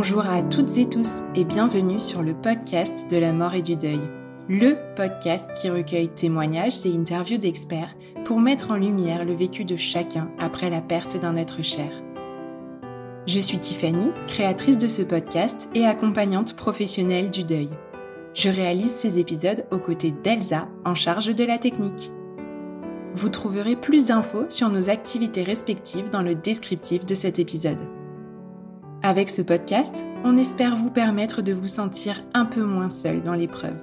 Bonjour à toutes et tous et bienvenue sur le podcast de la mort et du deuil. Le podcast qui recueille témoignages et interviews d'experts pour mettre en lumière le vécu de chacun après la perte d'un être cher. Je suis Tiffany, créatrice de ce podcast et accompagnante professionnelle du deuil. Je réalise ces épisodes aux côtés d'Elsa en charge de la technique. Vous trouverez plus d'infos sur nos activités respectives dans le descriptif de cet épisode. Avec ce podcast, on espère vous permettre de vous sentir un peu moins seul dans l'épreuve.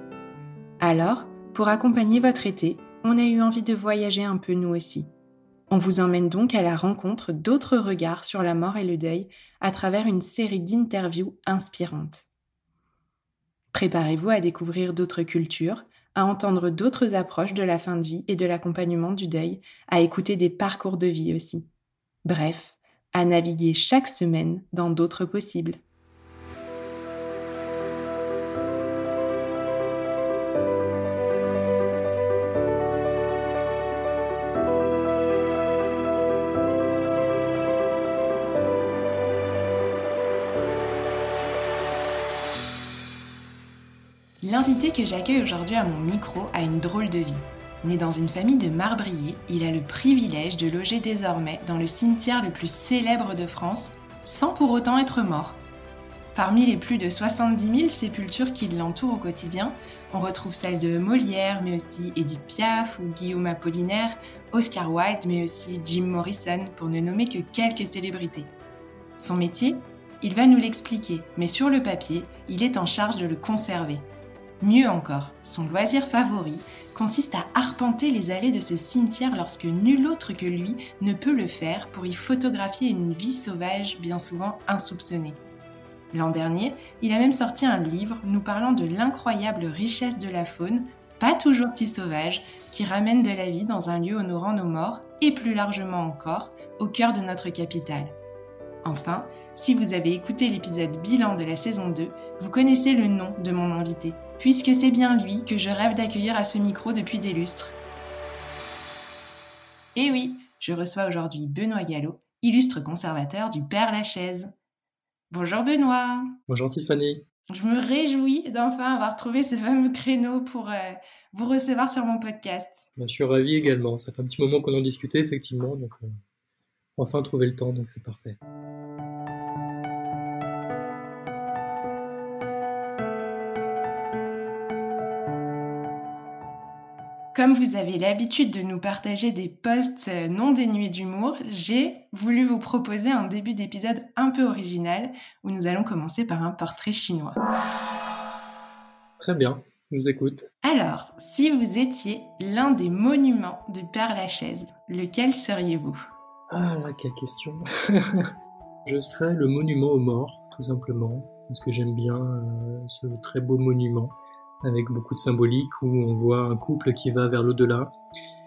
Alors, pour accompagner votre été, on a eu envie de voyager un peu nous aussi. On vous emmène donc à la rencontre d'autres regards sur la mort et le deuil à travers une série d'interviews inspirantes. Préparez-vous à découvrir d'autres cultures, à entendre d'autres approches de la fin de vie et de l'accompagnement du deuil, à écouter des parcours de vie aussi. Bref, à naviguer chaque semaine dans d'autres possibles. L'invité que j'accueille aujourd'hui à mon micro a une drôle de vie. Né dans une famille de marbriers, il a le privilège de loger désormais dans le cimetière le plus célèbre de France, sans pour autant être mort. Parmi les plus de 70 000 sépultures qui l'entourent au quotidien, on retrouve celles de Molière, mais aussi Edith Piaf ou Guillaume Apollinaire, Oscar Wilde, mais aussi Jim Morrison, pour ne nommer que quelques célébrités. Son métier Il va nous l'expliquer, mais sur le papier, il est en charge de le conserver. Mieux encore, son loisir favori consiste à arpenter les allées de ce cimetière lorsque nul autre que lui ne peut le faire pour y photographier une vie sauvage bien souvent insoupçonnée. L'an dernier, il a même sorti un livre nous parlant de l'incroyable richesse de la faune, pas toujours si sauvage, qui ramène de la vie dans un lieu honorant nos morts et plus largement encore, au cœur de notre capitale. Enfin, si vous avez écouté l'épisode bilan de la saison 2, vous connaissez le nom de mon invité, puisque c'est bien lui que je rêve d'accueillir à ce micro depuis des lustres. Et oui, je reçois aujourd'hui Benoît Gallo, illustre conservateur du Père Lachaise. Bonjour Benoît. Bonjour Tiffany. Je me réjouis d'enfin avoir trouvé ce fameux créneau pour euh, vous recevoir sur mon podcast. Ben, je suis ravi également. Ça fait un petit moment qu'on en discutait, effectivement. Donc, euh, enfin trouver le temps, donc c'est parfait. Comme vous avez l'habitude de nous partager des posts euh, non dénués d'humour, j'ai voulu vous proposer un début d'épisode un peu original où nous allons commencer par un portrait chinois. Très bien, je vous écoute. Alors, si vous étiez l'un des monuments du Père Lachaise, lequel seriez-vous? Ah là, quelle question Je serais le monument aux morts, tout simplement, parce que j'aime bien euh, ce très beau monument avec beaucoup de symbolique où on voit un couple qui va vers l'au-delà.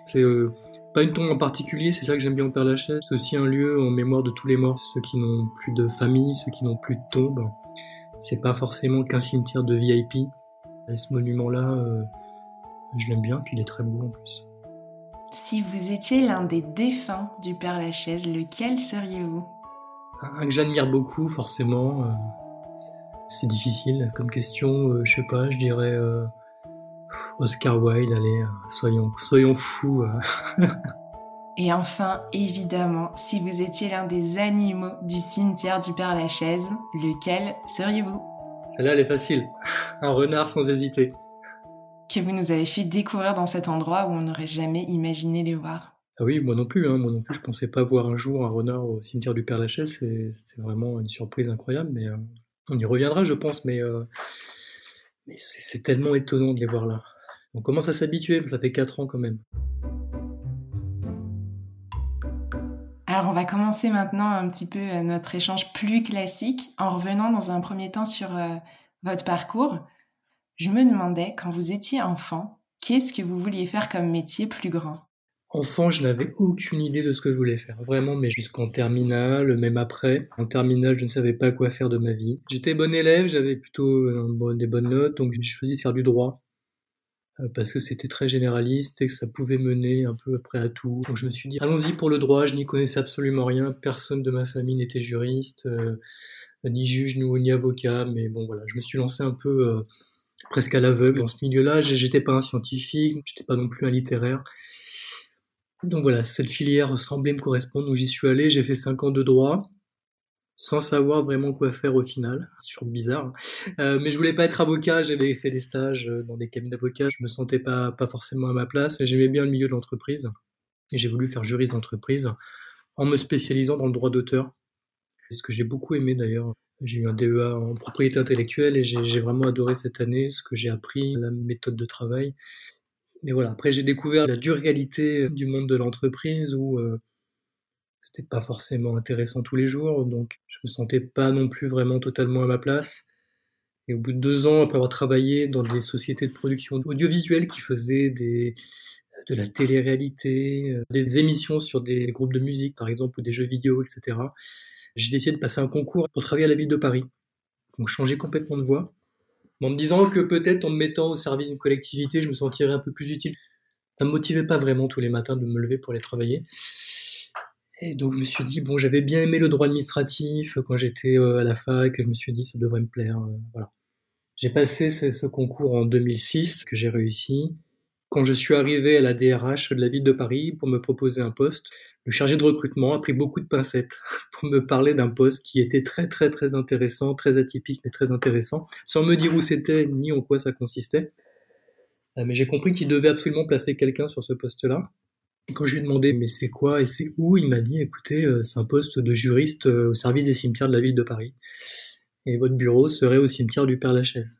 C'est euh, pas une tombe en particulier, c'est ça que j'aime bien au Père Lachaise. C'est aussi un lieu en mémoire de tous les morts, ceux qui n'ont plus de famille, ceux qui n'ont plus de tombe. C'est pas forcément qu'un cimetière de VIP. Et ce monument-là, euh, je l'aime bien, puis il est très beau en plus. Si vous étiez l'un des défunts du Père Lachaise, lequel seriez-vous? Un que j'admire beaucoup, forcément. Euh, c'est difficile comme question. Euh, je sais pas, je dirais euh, Oscar Wilde. Allez, euh, soyons, soyons fous. Et enfin, évidemment, si vous étiez l'un des animaux du cimetière du Père-Lachaise, lequel seriez-vous? Celle-là, elle est facile. Un renard sans hésiter. Que vous nous avez fait découvrir dans cet endroit où on n'aurait jamais imaginé les voir. Ah oui, moi non plus. Hein. Moi non plus, je pensais pas voir un jour un renard au cimetière du Père-Lachaise. C'était vraiment une surprise incroyable. Mais euh, on y reviendra, je pense. Mais, euh, c'est tellement étonnant de les voir là. On commence à s'habituer, ça fait 4 ans quand même. Alors on va commencer maintenant un petit peu euh, notre échange plus classique en revenant dans un premier temps sur euh, votre parcours. Je me demandais, quand vous étiez enfant, qu'est-ce que vous vouliez faire comme métier plus grand? Enfant, je n'avais aucune idée de ce que je voulais faire, vraiment, mais jusqu'en terminale, même après. En terminale, je ne savais pas quoi faire de ma vie. J'étais bon élève, j'avais plutôt euh, des bonnes notes, donc j'ai choisi de faire du droit. Euh, parce que c'était très généraliste et que ça pouvait mener un peu après à tout. Donc je me suis dit, allons-y pour le droit, je n'y connaissais absolument rien, personne de ma famille n'était juriste, euh, ni juge, ni avocat, mais bon voilà, je me suis lancé un peu euh, presque à l'aveugle dans ce milieu-là, j'étais pas un scientifique, j'étais pas non plus un littéraire. Donc voilà, cette filière semblait me correspondre, donc j'y suis allé, j'ai fait 5 ans de droit, sans savoir vraiment quoi faire au final. Toujours bizarre. Euh, mais je voulais pas être avocat, j'avais fait des stages euh, dans des cabinets d'avocats, je me sentais pas, pas forcément à ma place, j'aimais bien le milieu de l'entreprise. Et j'ai voulu faire juriste d'entreprise en me spécialisant dans le droit d'auteur. Ce que j'ai beaucoup aimé d'ailleurs. J'ai eu un DEA en propriété intellectuelle et j'ai vraiment adoré cette année, ce que j'ai appris, la méthode de travail. Mais voilà, après j'ai découvert la dure réalité du monde de l'entreprise où euh, c'était pas forcément intéressant tous les jours, donc je me sentais pas non plus vraiment totalement à ma place. Et au bout de deux ans, après avoir travaillé dans des sociétés de production audiovisuelle qui faisaient des, de la télé-réalité, euh, des émissions sur des groupes de musique, par exemple, ou des jeux vidéo, etc., j'ai décidé de passer un concours pour travailler à la ville de Paris. Donc changer complètement de voie. En me disant que peut-être en me mettant au service d'une collectivité, je me sentirais un peu plus utile. Ça me motivait pas vraiment tous les matins de me lever pour aller travailler. Et donc je me suis dit, bon, j'avais bien aimé le droit administratif quand j'étais euh, à la fac, je me suis dit, ça devrait me plaire. Euh, voilà. J'ai passé ce, concours en 2006, que j'ai réussi. Quand je suis arrivé à la DRH de la ville de Paris pour me proposer un poste, le chargé de recrutement a pris beaucoup de pincettes pour me parler d'un poste qui était très très très intéressant, très atypique mais très intéressant, sans me dire où c'était ni en quoi ça consistait. Euh, mais j'ai compris qu'il devait absolument placer quelqu'un sur ce poste-là. Quand je lui ai demandé mais c'est quoi et c'est où, il m'a dit écoutez, euh, c'est un poste de juriste euh, au service des cimetières de la ville de Paris. Et votre bureau serait au cimetière du Père Lachaise.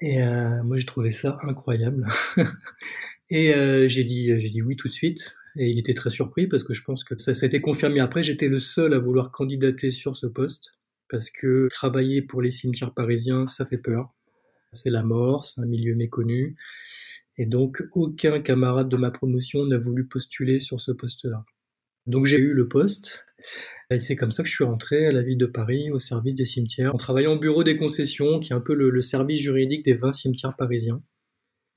Et euh, moi j'ai trouvé ça incroyable. et j'ai dit j'ai dit oui tout de suite. Et il était très surpris parce que je pense que ça s'était confirmé après. J'étais le seul à vouloir candidater sur ce poste parce que travailler pour les cimetières parisiens, ça fait peur. C'est la mort, c'est un milieu méconnu. Et donc, aucun camarade de ma promotion n'a voulu postuler sur ce poste-là. Donc, j'ai eu le poste. C'est comme ça que je suis rentré à la ville de Paris, au service des cimetières, en travaillant au bureau des concessions, qui est un peu le, service juridique des 20 cimetières parisiens.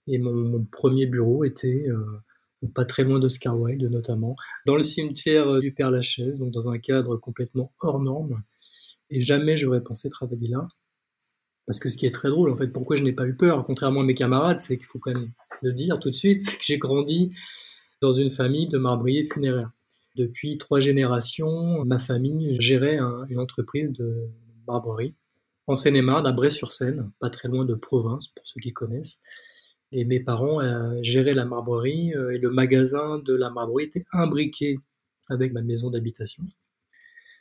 Et mon, premier bureau était euh, pas très loin d'Oscar Wilde, notamment, dans le cimetière du Père Lachaise, donc dans un cadre complètement hors norme. Et jamais j'aurais pensé travailler là. Parce que ce qui est très drôle, en fait, pourquoi je n'ai pas eu peur, contrairement à mes camarades, c'est qu'il faut quand même le dire tout de suite, c'est que j'ai grandi dans une famille de marbriers funéraires. Depuis trois générations, ma famille gérait une entreprise de marbrerie en Seine-et-Marne, à Bray-sur-Seine, pas très loin de province, pour ceux qui connaissent. Et mes parents euh, géraient la marbrerie euh, et le magasin de la marbrerie était imbriqué avec ma maison d'habitation.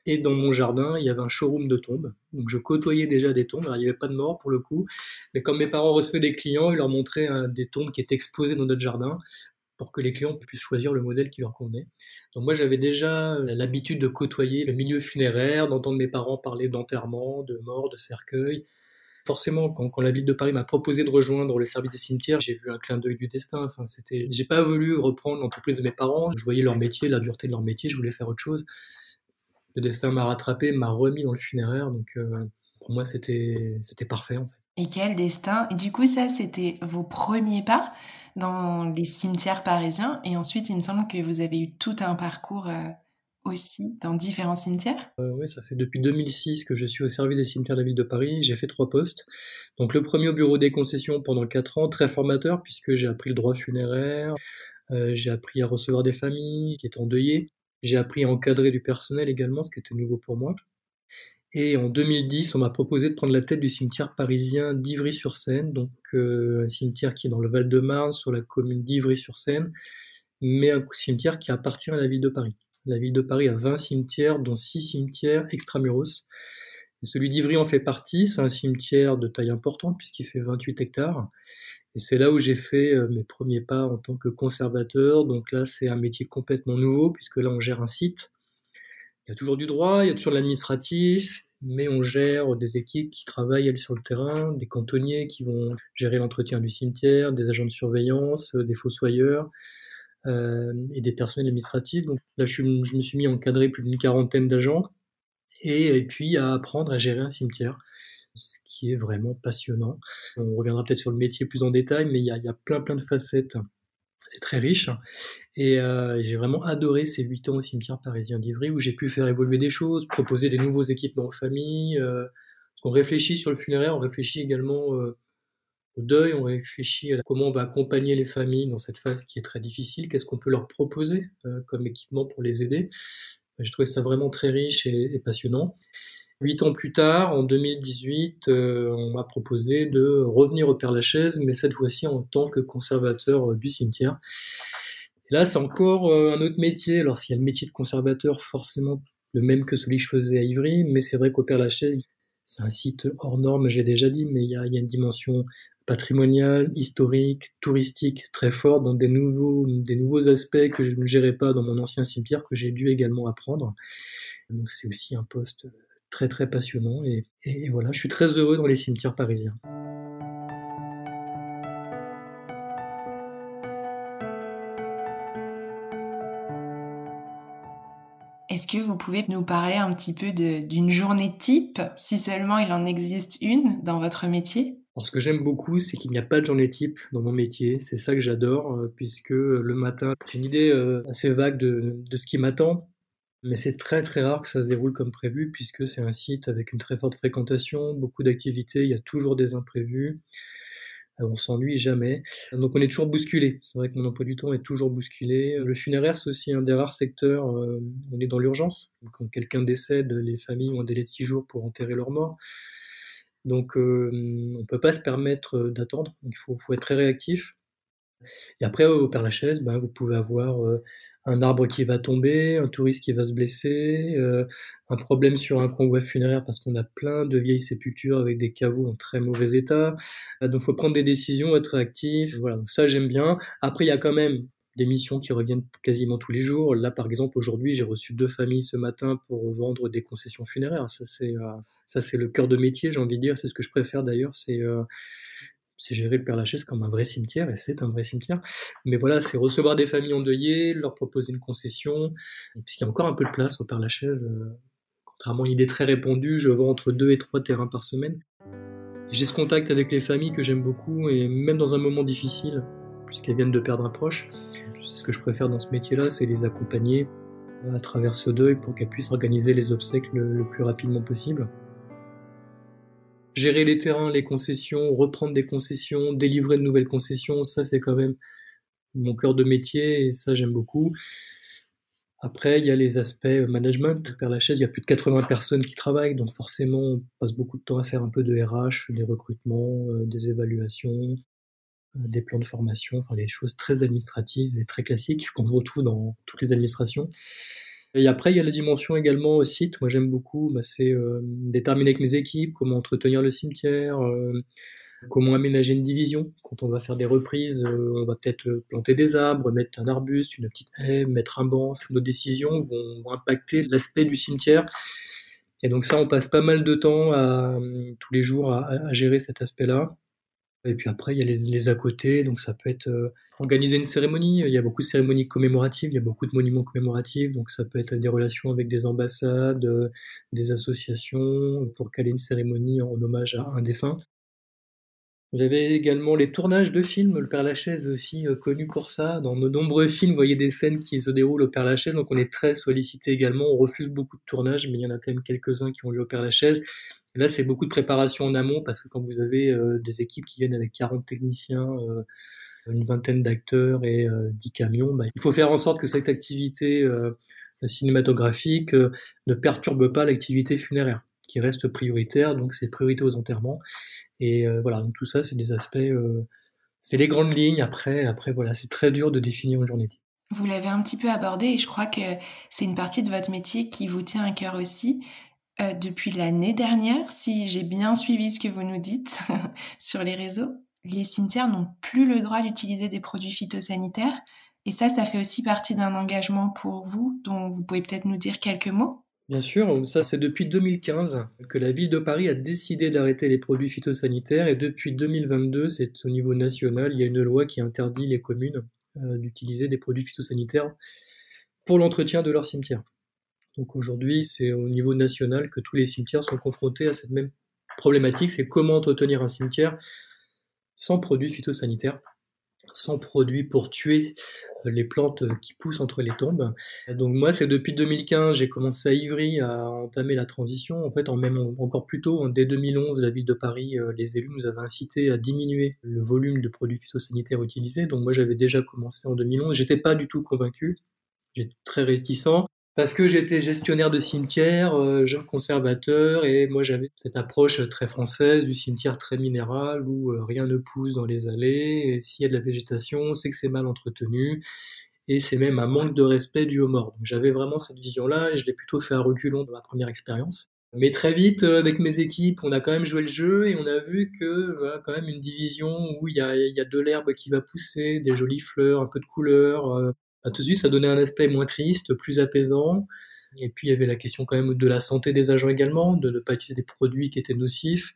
Et dans mon jardin, il y avait un showroom de tombes. Donc je côtoyais déjà des tombes. Alors il n'y avait pas de mort pour le coup. Mais comme mes parents recevaient des clients, ils leur montraient des tombes qui étaient exposées dans notre jardin pour que les clients puissent choisir le modèle qui leur convenait. Donc moi j'avais déjà l'habitude de côtoyer le milieu funéraire, d'entendre mes parents parler d'enterrement, de mort, de cercueil. Forcément, quand, la ville de Paris m'a proposé de rejoindre le service des cimetières, j'ai vu un clin d'œil du destin. Enfin, c'était, j'ai pas voulu reprendre l'entreprise de mes parents. Je voyais leur métier, la dureté de leur métier, je voulais faire autre chose le destin m'a rattrapé, m'a remis dans le funéraire. Donc euh, pour moi, c'était c'était parfait en fait. Et quel destin Et du coup, ça, c'était vos premiers pas? Dans les cimetières parisiens. Et ensuite, il me semble que vous avez eu tout un parcours euh, aussi dans différents cimetières. Euh, oui, ça fait depuis 2006 que je suis au service des cimetières de la ville de Paris. J'ai fait trois postes. Donc le premier au bureau des concessions pendant quatre ans, très formateur puisque j'ai appris le droit funéraire, j'ai appris à recevoir des familles qui étaient endeuillées. J'ai appris à encadrer du personnel également, ce qui était nouveau pour moi. Et en 2010, on m'a proposé de prendre la tête du cimetière parisien d'Ivry-sur-Seine, donc euh, un cimetière qui est dans le Val-de-Marne, sur la commune d'Ivry-sur-Seine, mais un cimetière qui appartient à la ville de Paris. La ville de Paris a 20 cimetières, dont 6 cimetières extramuros. Celui d'Ivry en fait partie, c'est un cimetière de taille importante puisqu'il fait 28 hectares. Et c'est là où j'ai fait euh, mes premiers pas en tant que conservateur. Donc là, c'est un métier complètement nouveau puisque là, on gère un site il y a toujours du droit, il y a toujours de l'administratif, mais on gère des équipes qui travaillent sur le terrain, des cantonniers qui vont gérer l'entretien du cimetière, des agents de surveillance, euh, des fossoyeurs euh, et des personnels administratifs. Donc là, je, me suis mis à encadrer plus d'une quarantaine d'agents et, puis à apprendre à gérer un cimetière, ce qui est vraiment passionnant. On reviendra peut-être sur le métier plus en détail, mais il y a, il y a plein plein de facettes c'est très riche. Et euh, j'ai vraiment adoré ces huit ans au cimetière parisien d'Ivry où j'ai pu faire évoluer des choses, proposer des nouveaux équipements aux familles. Euh, on réfléchit sur le funéraire, on réfléchit également euh, au deuil, on réfléchit à comment on va accompagner les familles dans cette phase qui est très difficile, qu'est-ce qu'on peut leur proposer comme équipement pour les aider. J'ai trouvé ça vraiment très riche et passionnant. Huit ans plus tard, en 2018, euh, on m'a proposé de revenir au Père-Lachaise, mais cette fois-ci en tant que conservateur euh, du cimetière. Et là, c'est encore euh, un autre métier. Alors, s'il y a le métier de conservateur, forcément le même que celui que je faisais à Ivry, mais c'est vrai qu'au Père-Lachaise, c'est un site hors norme, j'ai déjà dit, mais il y a, une dimension patrimoniale, historique, touristique très forte, dans des nouveaux, des nouveaux aspects que je ne gérais pas dans mon ancien cimetière, que j'ai dû également apprendre. Donc c'est aussi un poste très très passionnant. Et, voilà, je suis très heureux dans les cimetières parisiens. Est-ce que vous pouvez nous parler un petit peu d'une journée type, si seulement il en existe une dans votre métier? Ce que j'aime beaucoup, c'est qu'il n'y a pas de journée type dans mon métier. C'est ça que j'adore, euh, puisque le matin, j'ai une idée euh, assez vague de, de ce qui m'attend. Mais c'est très très rare que ça se déroule comme prévu puisque c'est un site avec une très forte fréquentation, beaucoup d'activités, il y a toujours des imprévus, euh, on s'ennuie jamais. Donc on est toujours bousculé. C'est vrai que mon emploi du temps est toujours bousculé. Le funéraire, c'est aussi un des rares secteurs, euh, on est dans l'urgence. Quand quelqu'un décède, les familles ont un délai de six jours pour enterrer leur mort. Donc euh, on ne peut pas se permettre d'attendre, il faut, faut, être très réactif. Et après, au Père Lachaise, ben, vous pouvez avoir un arbre qui va tomber, un touriste qui va se blesser, euh, un problème sur un convoi funéraire parce qu'on a plein de vieilles sépultures avec des caveaux en très mauvais état. Euh, donc, faut prendre des décisions, être actif. Voilà, donc ça j'aime bien. Après, il y a quand même des missions qui reviennent quasiment tous les jours. Là, par exemple, aujourd'hui, j'ai reçu deux familles ce matin pour vendre des concessions funéraires. Ça, c'est euh, ça, c'est le cœur de métier, j'ai envie de dire. C'est ce que je préfère d'ailleurs. C'est gérer le Père Lachaise comme un vrai cimetière, et c'est un vrai cimetière. Mais voilà, c'est recevoir des familles endeuillées, leur proposer une concession, puisqu'il y a encore un peu de place au Père Lachaise. Euh, contrairement à une idée très répandue, je vends entre deux et trois terrains par semaine. J'ai ce contact avec les familles que j'aime beaucoup, et même dans un moment difficile, puisqu'elles viennent de perdre un proche, c'est ce que je préfère dans ce métier-là, c'est les accompagner à travers ce deuil pour qu'elles puissent organiser les obsèques le plus rapidement possible gérer les terrains, les concessions, reprendre des concessions, délivrer de nouvelles concessions, ça c'est quand même mon cœur de métier et ça j'aime beaucoup. Après, il y a les aspects euh, management. Père Lachaise, il y a plus de 80 personnes qui travaillent, donc forcément, on passe beaucoup de temps à faire un peu de RH, des recrutements, euh, des évaluations, euh, des plans de formation, enfin des choses très administratives et très classiques qu'on retrouve dans toutes les administrations. Et après, il y a la dimension également au site. Moi, j'aime beaucoup, bah, c'est euh, déterminer avec mes équipes comment entretenir le cimetière, euh, comment aménager une division. Quand on va faire des reprises, euh, on va peut-être planter des arbres, mettre un arbuste, une petite haie, mettre un banc. Nos décisions vont, impacter l'aspect du cimetière. Et donc ça, on passe pas mal de temps tous les jours à gérer cet aspect-là. Et puis après, il y a les, à côté, donc ça peut être euh, organiser une cérémonie. Il y a beaucoup de cérémonies commémoratives, il y a beaucoup de monuments commémoratifs, donc ça peut être des relations avec des ambassades, euh, des associations pour caler une cérémonie en hommage à un défunt. Vous avez également les tournages de films. Le Père Lachaise aussi euh, connu pour ça. Dans de nombreux films, vous voyez des scènes qui se déroulent au Père Lachaise, donc on est très sollicité également. On refuse beaucoup de tournages, mais il y en a quand même quelques-uns qui ont lieu au Père Lachaise. là, c'est beaucoup de préparation en amont parce que quand vous avez euh, des équipes qui viennent avec 40 techniciens, euh, une vingtaine d'acteurs et 10 camions. Bah, il faut faire en sorte que cette activité cinématographique ne perturbe pas l'activité funéraire, qui reste prioritaire, donc c'est priorité aux enterrements. Et voilà, donc tout ça, c'est des aspects, c'est les grandes lignes. Après, après voilà, c'est très dur de définir une journée vous l'avez un petit peu abordé et je crois que c'est une partie de votre métier qui vous tient à cœur aussi. Euh, depuis l'année dernière, si j'ai bien suivi ce que vous nous dites sur les réseaux, les cimetières n'ont plus le droit d'utiliser des produits phytosanitaires. Et ça, ça fait aussi partie d'un engagement pour vous, dont vous pouvez peut-être nous dire quelques mots? Bien sûr, ça c'est depuis 2015 que la ville de Paris a décidé d'arrêter les produits phytosanitaires et depuis 2022, c'est au niveau national, il y a une loi qui interdit les communes euh, d'utiliser des produits phytosanitaires pour l'entretien de leur cimetière. Donc aujourd'hui, c'est au niveau national que tous les cimetières sont confrontés à cette même problématique, c'est comment entretenir un cimetière sans produits phytosanitaires, sans produits pour tuer les plantes qui poussent entre les tombes. Donc moi, c'est depuis 2015, j'ai commencé à Ivry à entamer la transition. En fait, en même encore plus tôt, dès 2011, la ville de Paris, euh, les élus nous avaient incité à diminuer le volume de produits phytosanitaires utilisés. Donc moi, j'avais déjà commencé en 2011. J'étais pas du tout convaincu. J'étais très réticent parce que j'étais gestionnaire de cimetière, euh, jeune conservateur, et moi j'avais cette approche très française du cimetière très minéral où euh, rien ne pousse dans les allées, et s'il y a de la végétation, c'est que c'est mal entretenu, et c'est même un manque de respect du haut mort. Donc j'avais vraiment cette vision-là, et je l'ai plutôt fait à reculons dans ma première expérience. Mais très vite, euh, avec mes équipes, on a quand même joué le jeu et on a vu que voilà, quand même une division où il y a, y a de l'herbe qui va pousser, des jolies fleurs, un peu de couleur, tout de suite, ça donnait un aspect moins triste, plus apaisant. Et puis, il y avait la question quand même de la santé des agents également, de ne pas utiliser des produits qui étaient nocifs.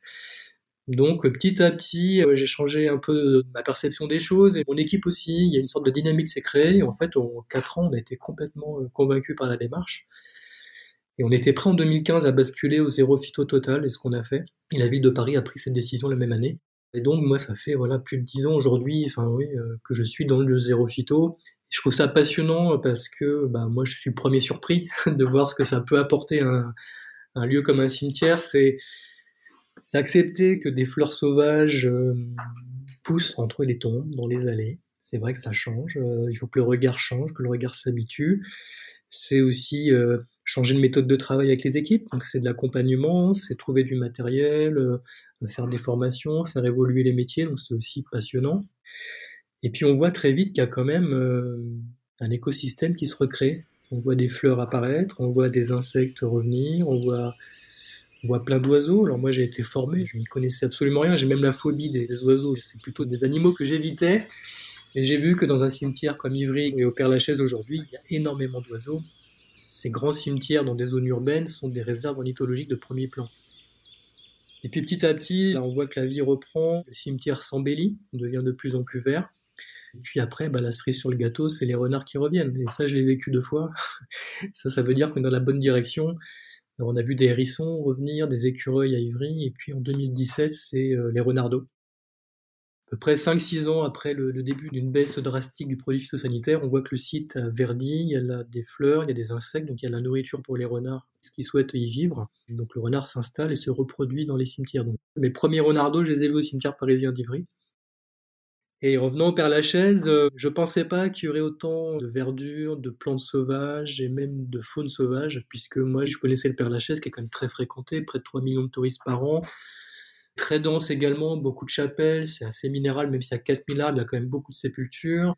Donc, petit à petit, euh, j'ai changé un peu ma perception des choses et mon équipe aussi. Il y a une sorte de dynamique s'est créée. En fait, en quatre ans, on a été complètement euh, convaincus par la démarche. Et on était prêt en 2015 à basculer au zéro phyto total, et ce qu'on a fait. Et la ville de Paris a pris cette décision la même année. Et donc, moi, ça fait voilà plus de dix ans aujourd'hui, enfin oui, euh, que je suis dans le zéro phyto je trouve ça passionnant parce que bah, moi je suis le premier surpris de voir ce que ça peut apporter un, un lieu comme un cimetière. C'est accepter que des fleurs sauvages euh, poussent entre les tombes, dans les allées. C'est vrai que ça change. Euh, il faut que le regard change, que le regard s'habitue. C'est aussi euh, changer de méthode de travail avec les équipes. Donc c'est de l'accompagnement, c'est trouver du matériel, faire des formations, faire évoluer les métiers. Donc c'est aussi passionnant. Et puis on voit très vite qu'il y a quand même euh, un écosystème qui se recrée. On voit des fleurs apparaître, on voit des insectes revenir, on voit, on voit plein d'oiseaux. Alors moi j'ai été formé, je n'y connaissais absolument rien, j'ai même la phobie des, oiseaux, c'est plutôt des animaux que j'évitais. Et j'ai vu que dans un cimetière comme Ivry et au Père-Lachaise aujourd'hui, il y a énormément d'oiseaux. Ces grands cimetières dans des zones urbaines sont des réserves ornithologiques de premier plan. Et puis petit à petit, on voit que la vie reprend, le cimetière s'embellit, devient de plus en plus vert. Et puis après, bah, la cerise sur le gâteau, c'est les renards qui reviennent. Et ça, je l'ai vécu deux fois. ça, ça veut dire qu'on est dans la bonne direction. on a vu des hérissons revenir, des écureuils à Ivry, et puis en 2017, c'est euh, les renardeaux. À peu près 5-6 ans après le, début d'une baisse drastique du produit phytosanitaire, on voit que le site verdit, il y a des fleurs, il y a des insectes, donc il y a la nourriture pour les renards qui souhaitent y vivre. Donc le renard s'installe et se reproduit dans les cimetières. Mes premiers renardeaux, je les ai vus au cimetière parisien d'Ivry. Et revenant au Père Lachaise, euh, je pensais pas qu'il y aurait autant de verdure, de plantes sauvages et même de faune sauvage, puisque moi je connaissais le Père Lachaise qui est quand même très fréquenté, près de 3 millions de touristes par an. Très dense également, beaucoup de chapelles, c'est assez minéral, même s'il y a 4000 arbres, il y a quand même beaucoup de sépultures.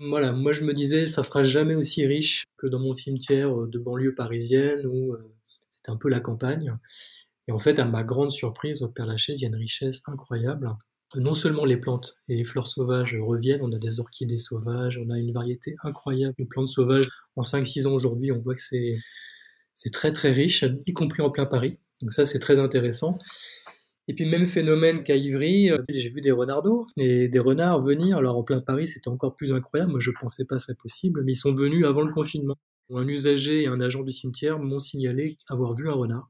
Voilà, moi je me disais, ça sera jamais aussi riche que dans mon cimetière euh, de banlieue parisienne où euh, c'était un peu la campagne. Et en fait, à ma grande surprise, au Père Lachaise, il y a une richesse incroyable non seulement les plantes et les fleurs sauvages reviennent, on a des orchidées sauvages, on a une variété incroyable de plantes sauvages. En 5-6 ans aujourd'hui, on voit que c'est, très très riche, y compris en plein Paris. Donc ça, c'est très intéressant. Et puis même phénomène qu'à Ivry, euh, j'ai vu des renardeaux et des renards venir. Alors en plein Paris, c'était encore plus incroyable. Moi, je pensais pas ça possible, mais ils sont venus avant le confinement. Un usager et un agent du cimetière m'ont signalé avoir vu un renard.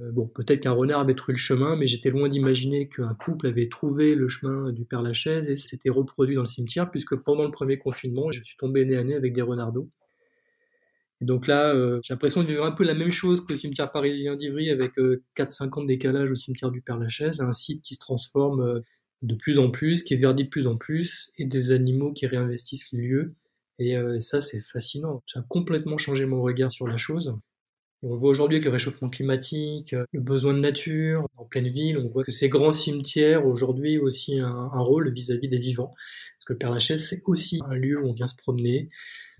Euh, bon, peut-être qu'un renard avait trouvé le chemin, mais j'étais loin d'imaginer qu'un couple avait trouvé le chemin du Père Lachaise et s'était reproduit dans le cimetière, puisque pendant le premier confinement, je suis tombé nez à nez avec des renardeaux. Et donc là, euh, j'ai l'impression de vivre un peu la même chose qu'au cimetière parisien d'Ivry, avec 4-5 euh, ans de décalage au cimetière du Père Lachaise, un site qui se transforme de plus en plus, qui est verdi de plus en plus, et des animaux qui réinvestissent les lieux. Et euh, ça, c'est fascinant. Ça a complètement changé mon regard sur la chose. On voit aujourd'hui avec le réchauffement climatique, euh, le besoin de nature, en pleine ville, on voit que ces grands cimetières aujourd'hui aussi un, rôle vis-à-vis des vivants. Parce que le Père Lachaise, c'est aussi un lieu où on vient se promener,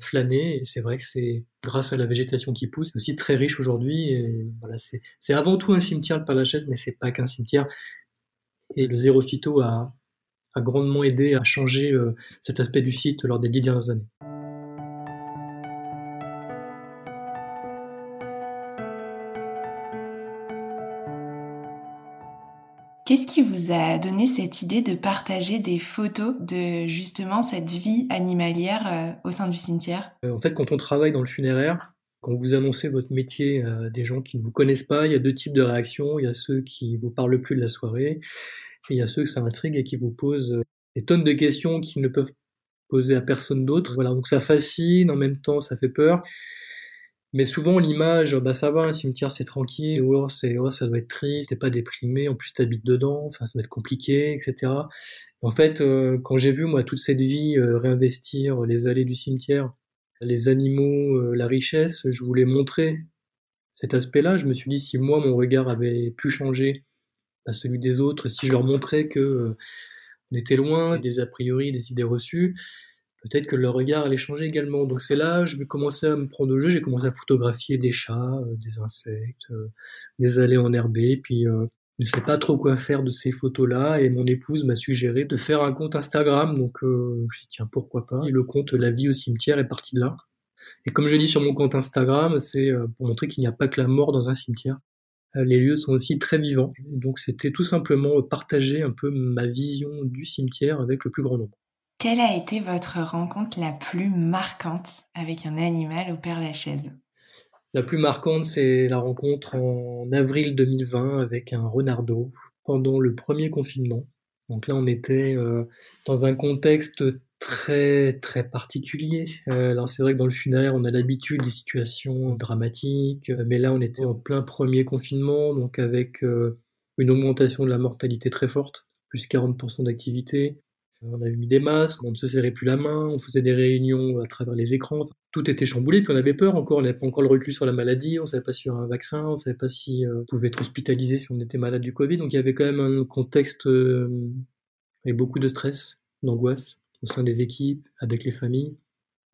flâner, et c'est vrai que c'est grâce à la végétation qui pousse, aussi très riche aujourd'hui. Voilà, c'est avant tout un cimetière, le Père Lachaise, mais c'est pas qu'un cimetière. Et le zéro phyto a, a grandement aidé à changer euh, cet aspect du site lors des dix dernières années. Qu'est-ce qui vous a donné cette idée de partager des photos de justement cette vie animalière euh, au sein du cimetière? Euh, En fait, quand on travaille dans le funéraire, quand vous annoncez votre métier à des gens qui ne vous connaissent pas, il y a deux types de réactions. Il y a ceux qui vous parlent plus de la soirée, et il y a ceux que ça intrigue et qui vous posent euh, des tonnes de questions qu'ils ne peuvent poser à personne d'autre. Voilà, donc ça fascine, en même temps ça fait peur. Mais souvent, l'image, bah ça va, un cimetière c'est tranquille, oh, c'est, oh, ça doit être triste, t'es pas déprimé, en plus t'habites dedans, enfin ça va être compliqué, etc. En fait, euh, quand j'ai vu moi toute cette vie euh, réinvestir les allées du cimetière, les animaux, euh, la richesse, je voulais montrer cet aspect-là. Je me suis dit si moi mon regard avait pu changer à celui des autres, si je leur montrais que on était loin des a priori, des idées reçues, peut-être que leur regard allait changer également. Donc c'est là, je vais commencer à me prendre au jeu, j'ai commencé à photographier des chats, euh, des insectes, euh, des allées enherbées, puis euh, je ne sais pas trop quoi faire de ces photos-là, et mon épouse m'a suggéré de faire un compte Instagram, donc je dit tiens, pourquoi pas. Et le compte La vie au cimetière est parti de là. Et comme je dis sur mon compte Instagram, c'est pour montrer qu'il n'y a pas que la mort dans un cimetière. Les lieux sont aussi très vivants. Donc c'était tout simplement partager un peu ma vision du cimetière avec le plus grand nombre. Quelle a été votre rencontre la plus marquante avec un animal au Père Lachaise? La plus marquante, c'est la rencontre en avril 2020 avec un renardeau pendant le premier confinement. Donc là, on était euh, dans un contexte très très particulier. Euh, alors c'est vrai que dans le funéraire, on a l'habitude des situations dramatiques, euh, mais là, on était en plein premier confinement, donc avec une augmentation de la mortalité très forte, plus 40% d'activité, on avait mis des masques, on ne se serrait plus la main, on faisait des réunions à travers les écrans. Tout était chamboulé, puis on avait peur encore, on n'avait pas encore le recul sur la maladie, on ne savait pas s'il y avait un vaccin, on ne savait pas si euh, on pouvait être hospitalisé si on était malade du Covid. Donc il y avait quand même un contexte euh, avec beaucoup de stress, d'angoisse au sein des équipes, avec les familles.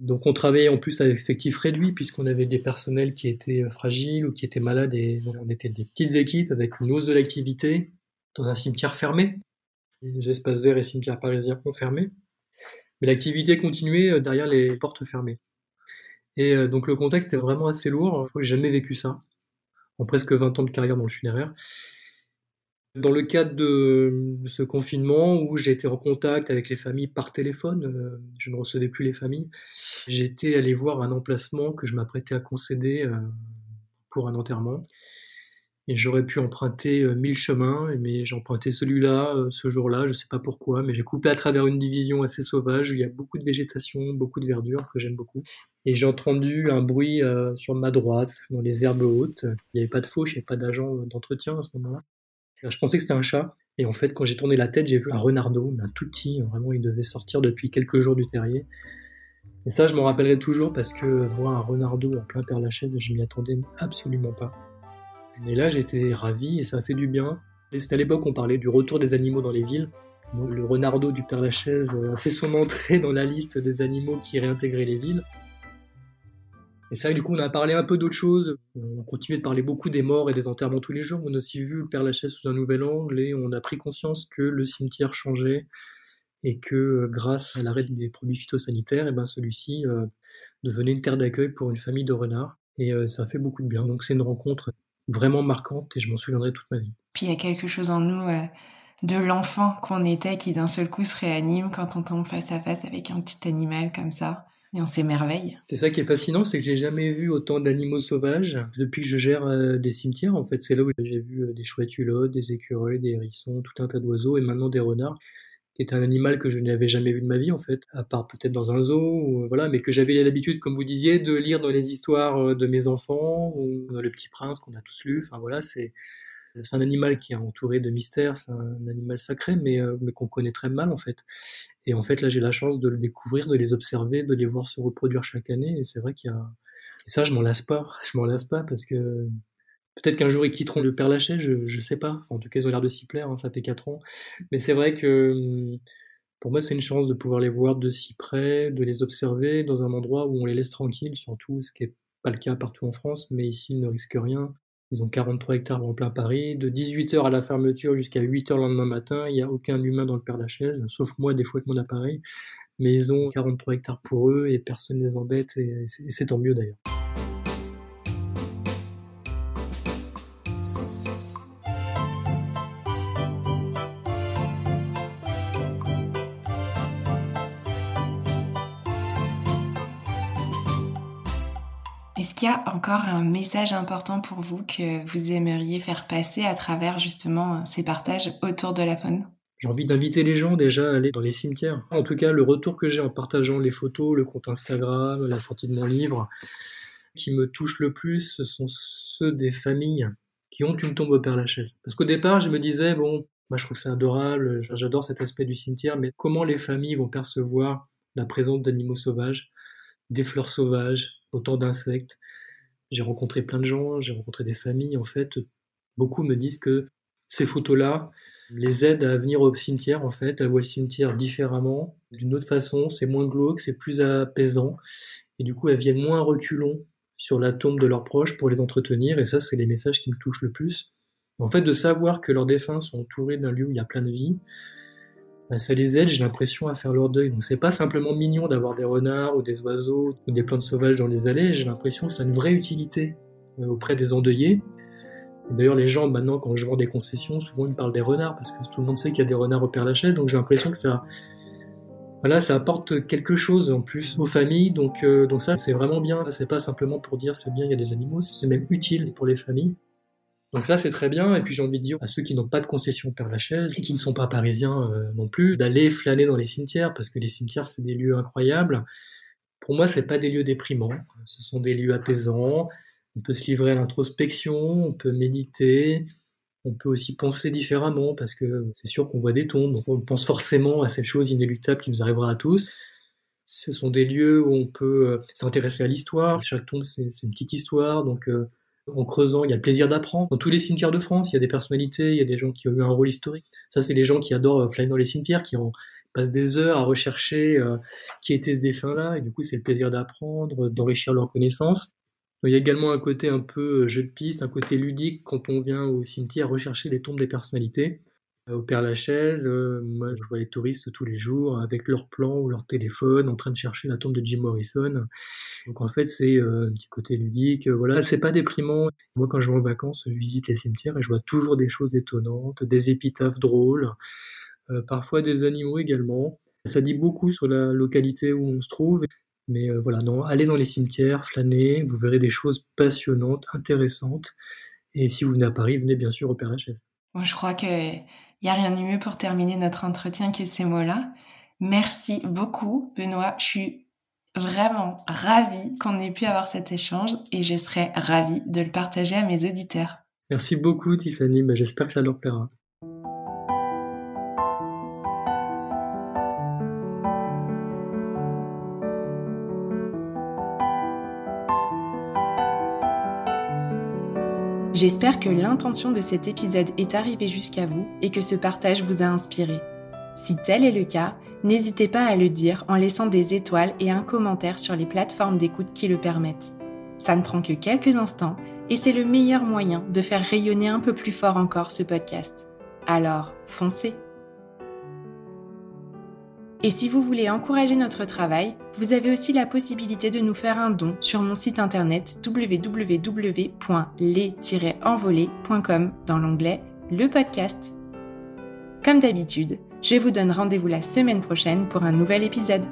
Donc on travaillait en plus avec effectifs réduits puisqu'on avait des personnels qui étaient euh, fragiles ou qui étaient malades et on était des petites équipes avec une hausse de l'activité dans un cimetière fermé les espaces verts et cimetières parisiens ont fermé. Mais l'activité continuait euh, derrière les portes fermées. Et euh, donc le contexte est vraiment assez lourd. Je crois que j'ai jamais vécu ça en presque 20 ans de carrière dans le funéraire. Dans le cadre de ce confinement où j'ai été en contact avec les familles par téléphone, euh, je ne recevais plus les familles, j'étais allé voir un emplacement que je m'apprêtais à concéder pour un enterrement. Et j'aurais pu emprunter euh, mille chemins, mais j'ai emprunté celui-là euh, ce jour-là, je ne sais pas pourquoi, mais j'ai coupé à travers une division assez sauvage où il y a beaucoup de végétation, beaucoup de verdure que j'aime beaucoup. Et j'ai entendu un bruit euh, sur ma droite, dans les herbes hautes. Il n'y avait pas de fauche, il n'y avait pas d'agent d'entretien à ce moment-là. Je pensais que c'était un chat. Et en fait, quand j'ai tourné la tête, j'ai vu un renardeau, un tout petit. Vraiment, il devait sortir depuis quelques jours du terrier. Et ça, je m'en rappellerai toujours parce que voir un renardeau en plein Père Lachaise, je m'y attendais absolument pas. Et là, j'étais ravi et ça a fait du bien. C'était à l'époque où on parlait du retour des animaux dans les villes. Le renardeau du Père Lachaise a fait son entrée dans la liste des animaux qui réintégraient les villes. Et ça, du coup, on a parlé un peu d'autres choses. On continuait de parler beaucoup des morts et des enterrements tous les jours. On a aussi vu le Père Lachaise sous un nouvel angle et on a pris conscience que le cimetière changeait et que euh, grâce à l'arrêt des produits phytosanitaires, eh ben celui-ci euh, devenait une terre d'accueil pour une famille de renards. Et euh, ça a fait beaucoup de bien. Donc c'est une rencontre vraiment marquante et je m'en souviendrai toute ma vie. Puis il y a quelque chose en nous euh, de l'enfant qu'on était qui d'un seul coup se réanime quand on tombe face à face avec un petit animal comme ça. Et on s'émerveille. C'est ça qui est fascinant, c'est que j'ai jamais vu autant d'animaux sauvages depuis que je gère euh, des cimetières. En fait, c'est là où j'ai vu euh, des chouettes hulottes, des écureuils, des hérissons, tout un tas d'oiseaux et maintenant des renards qui est un animal que je n'avais jamais vu de ma vie en fait, à part peut-être dans un zoo, ou, voilà, mais que j'avais l'habitude, comme vous disiez, de lire dans les histoires euh, de mes enfants ou dans Le Petit Prince qu'on a tous lu. Enfin voilà, c'est C'est un animal qui est entouré de mystères, c'est un animal sacré, mais, euh, mais qu'on connaît très mal en fait. Et en fait, là, j'ai la chance de le découvrir, de les observer, de les voir se reproduire chaque année. Et c'est vrai qu'il y a. Et ça, je m'en lasse pas. Je m'en lasse pas parce que peut-être qu'un jour ils quitteront le Père Lachaise, je, je sais pas. En tout cas, ils ont l'air de s'y plaire, hein, ça fait 4 ans. Mais c'est vrai que hum, pour moi, c'est une chance de pouvoir les voir de si près, de les observer dans un endroit où on les laisse tranquilles, surtout, ce qui n'est pas le cas partout en France, mais ici, ils ne risquent rien. Ils ont 43 hectares en plein Paris. De 18h à la fermeture jusqu'à 8h le lendemain matin, il n'y a aucun humain dans le Père Lachaise, sauf moi, des fois, avec mon appareil. Mais ils ont 43 hectares pour eux et personne ne les embête, et c'est tant mieux d'ailleurs. Encore un message important pour vous que vous aimeriez faire passer à travers justement ces partages autour de la faune? J'ai envie d'inviter les gens déjà à aller dans les cimetières. En tout cas, le retour que j'ai en partageant les photos, le compte Instagram, la sortie de mon livre, qui me touche le plus, ce sont ceux des familles qui ont une tombe au Père Lachaise. Parce qu'au départ, je me disais, bon, moi je trouve ça adorable, j'adore cet aspect du cimetière, mais comment les familles vont percevoir la présence d'animaux sauvages, des fleurs sauvages, autant d'insectes. J'ai rencontré plein de gens, j'ai rencontré des familles. En fait, beaucoup me disent que ces photos-là les aident à venir au cimetière, en fait, à voir le cimetière différemment, d'une autre façon. C'est moins glauque, c'est plus apaisant. Et du coup, elles viennent moins reculons sur la tombe de leurs proches pour les entretenir. Et ça, c'est les messages qui me touchent le plus. En fait, de savoir que leurs défunts sont entourés d'un lieu où il y a plein de vie, bah, ça les aide, j'ai l'impression, à faire leur deuil. Donc c'est pas simplement mignon d'avoir des renards ou des oiseaux ou des plantes sauvages dans les allées, j'ai l'impression que ça a une vraie utilité euh, auprès des endeuillés. D'ailleurs, les gens, maintenant, quand je vends des concessions, souvent ils me parlent des renards, parce que tout le monde sait qu'il y a des renards au Père Lachaise, donc j'ai l'impression que ça, voilà, ça apporte quelque chose en plus aux familles, donc, euh, donc ça, c'est vraiment bien. C'est pas simplement pour dire c'est bien, il y a des animaux, c'est même utile pour les familles. Donc ça, c'est très bien. Et puis j'ai envie de dire à ceux qui n'ont pas de concession Père Lachaise et qui ne sont pas parisiens euh, non plus, d'aller flâner dans les cimetières parce que les cimetières, c'est des lieux incroyables. Pour moi, c'est pas des lieux déprimants. Ce sont des lieux apaisants. On peut se livrer à l'introspection, on peut méditer, on peut aussi penser différemment parce que c'est sûr qu'on voit des tombes, donc on pense forcément à cette chose inéluctable qui nous arrivera à tous. Ce sont des lieux où on peut euh, s'intéresser à l'histoire. Chaque tombe, c'est une petite histoire, donc euh, en creusant, il y a le plaisir d'apprendre. Dans tous les cimetières de France, il y a des personnalités, il y a des gens qui ont eu un rôle historique. Ça, c'est les gens qui adorent euh, flâner dans les cimetières, qui en passent des heures à rechercher euh, qui était ce défunt-là, et du coup, c'est le plaisir d'apprendre, d'enrichir leurs connaissances. Il y a également un côté un peu euh, jeu de piste, un côté ludique quand on vient au cimetière rechercher les tombes des personnalités. Au Père Lachaise, moi je vois les touristes tous les jours avec leur plan ou leur téléphone en train de chercher la tombe de Jim Morrison. Donc en fait c'est un petit côté ludique. Voilà, c'est pas déprimant. Moi quand je vais en vacances, je visite les cimetières et je vois toujours des choses étonnantes, des épitaphes drôles, parfois des animaux également. Ça dit beaucoup sur la localité où on se trouve. Mais voilà, non, allez dans les cimetières, flânez, vous verrez des choses passionnantes, intéressantes. Et si vous venez à Paris, venez bien sûr au Père Lachaise. Bon, je crois que il n'y a rien de mieux pour terminer notre entretien que ces mots-là. Merci beaucoup, Benoît. Je suis vraiment ravie qu'on ait pu avoir cet échange et je serais ravie de le partager à mes auditeurs. Merci beaucoup, Tiffany. Bah, j'espère que ça leur plaira. J'espère que l'intention de cet épisode est arrivée jusqu'à vous et que ce partage vous a inspiré. Si tel est le cas, n'hésitez pas à le dire en laissant des étoiles et un commentaire sur les plateformes d'écoute qui le permettent. Ça ne prend que quelques instants et c'est le meilleur moyen de faire rayonner un peu plus fort encore ce podcast. Alors, foncez et si vous voulez encourager notre travail, vous avez aussi la possibilité de nous faire un don sur mon site internet www.les-envolés.com dans l'onglet Le podcast. Comme d'habitude, je vous donne rendez-vous la semaine prochaine pour un nouvel épisode.